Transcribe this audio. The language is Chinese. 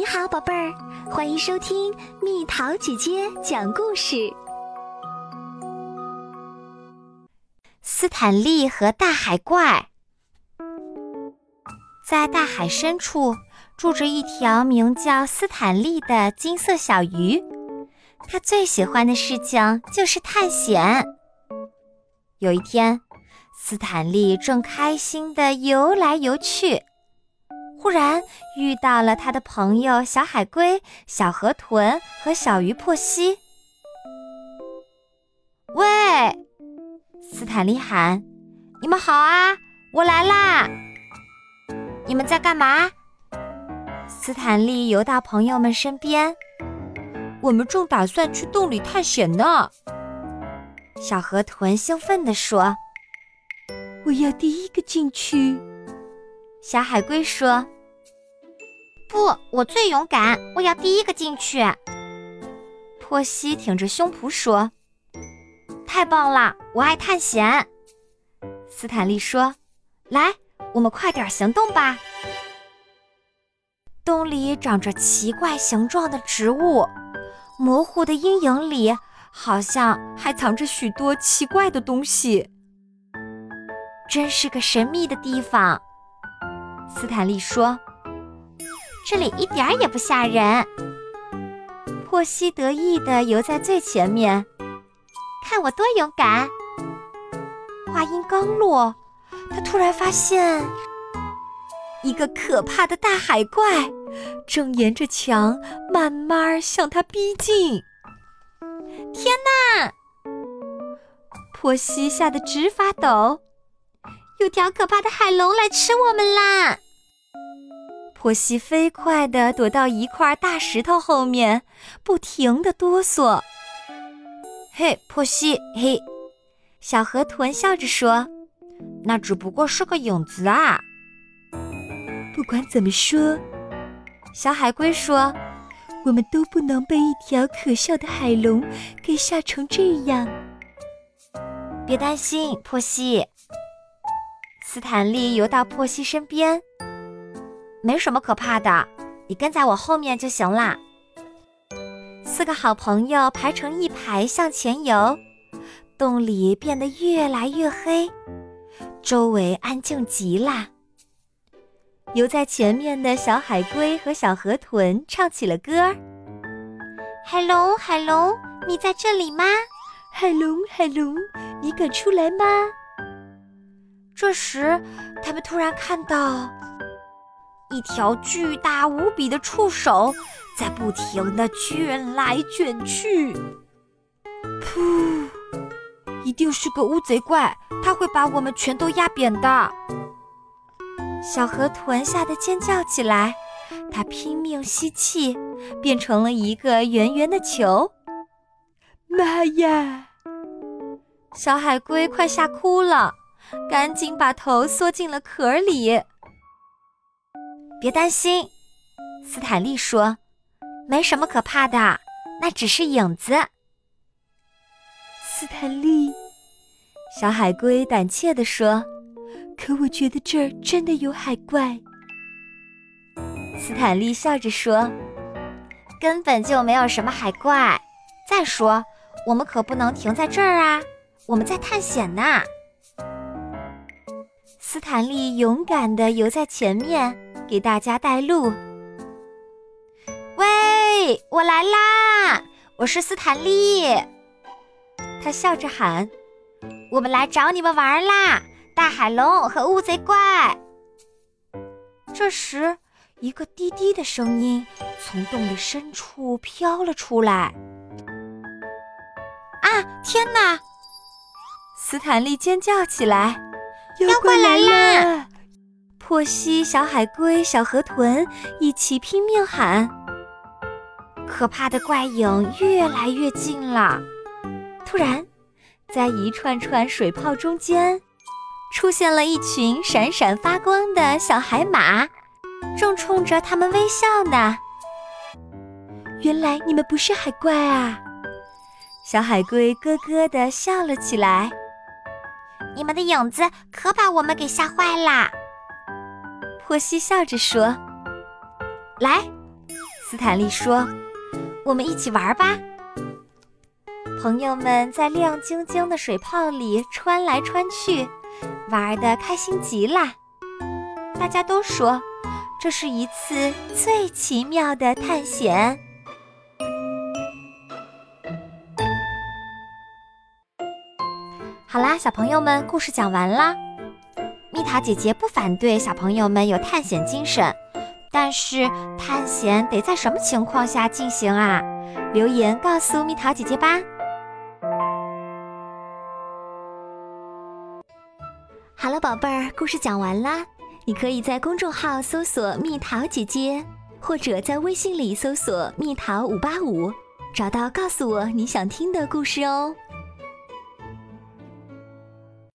你好，宝贝儿，欢迎收听蜜桃姐姐讲故事。斯坦利和大海怪，在大海深处住着一条名叫斯坦利的金色小鱼。它最喜欢的事情就是探险。有一天，斯坦利正开心地游来游去。忽然遇到了他的朋友小海龟、小河豚和小鱼珀西。喂，斯坦利喊：“你们好啊，我来啦！”你们在干嘛？斯坦利游到朋友们身边。我们正打算去洞里探险呢。小河豚兴奋地说：“我要第一个进去。”小海龟说：“不，我最勇敢，我要第一个进去。”珀西挺着胸脯说：“太棒了，我爱探险。”斯坦利说：“来，我们快点行动吧。”洞里长着奇怪形状的植物，模糊的阴影里好像还藏着许多奇怪的东西，真是个神秘的地方。斯坦利说：“这里一点也不吓人。”珀西得意地游在最前面，看我多勇敢！话音刚落，他突然发现一个可怕的大海怪正沿着墙慢慢向他逼近。天哪！珀西吓得直发抖。有条可怕的海龙来吃我们啦！珀西飞快地躲到一块大石头后面，不停地哆嗦。嘿，珀西，嘿，小河豚笑着说：“那只不过是个影子啊。”不管怎么说，小海龟说：“我们都不能被一条可笑的海龙给吓成这样。”别担心，珀西。斯坦利游到珀西身边，没什么可怕的，你跟在我后面就行啦。四个好朋友排成一排向前游，洞里变得越来越黑，周围安静极了。游在前面的小海龟和小河豚唱起了歌儿：“海龙，海龙，你在这里吗？海龙，海龙，你敢出来吗？”这时，他们突然看到一条巨大无比的触手在不停地卷来卷去。噗！一定是个乌贼怪，它会把我们全都压扁的。小河豚吓得尖叫起来，它拼命吸气，变成了一个圆圆的球。妈呀！小海龟快吓哭了。赶紧把头缩进了壳里。别担心，斯坦利说：“没什么可怕的，那只是影子。”斯坦利，小海龟胆怯地说：“可我觉得这儿真的有海怪。”斯坦利笑着说：“根本就没有什么海怪。再说，我们可不能停在这儿啊，我们在探险呢。”斯坦利勇敢地游在前面，给大家带路。喂，我来啦！我是斯坦利。他笑着喊：“我们来找你们玩啦！大海龙和乌贼怪。”这时，一个滴滴的声音从洞的深处飘了出来。“啊，天哪！”斯坦利尖叫起来。妖怪来啦！珀西、小海龟、小河豚一起拼命喊。可怕的怪影越来越近了。突然，在一串串水泡中间，出现了一群闪闪发光的小海马，正冲着他们微笑呢。原来你们不是海怪啊！小海龟咯咯地笑了起来。你们的影子可把我们给吓坏啦！珀西笑着说：“来，斯坦利说：“我们一起玩吧。”朋友们在亮晶晶的水泡里穿来穿去，玩得开心极了。大家都说，这是一次最奇妙的探险。好啦，小朋友们，故事讲完啦。蜜桃姐姐不反对小朋友们有探险精神，但是探险得在什么情况下进行啊？留言告诉蜜桃姐姐吧。好了，宝贝儿，故事讲完啦。你可以在公众号搜索“蜜桃姐姐”，或者在微信里搜索“蜜桃五八五”，找到告诉我你想听的故事哦。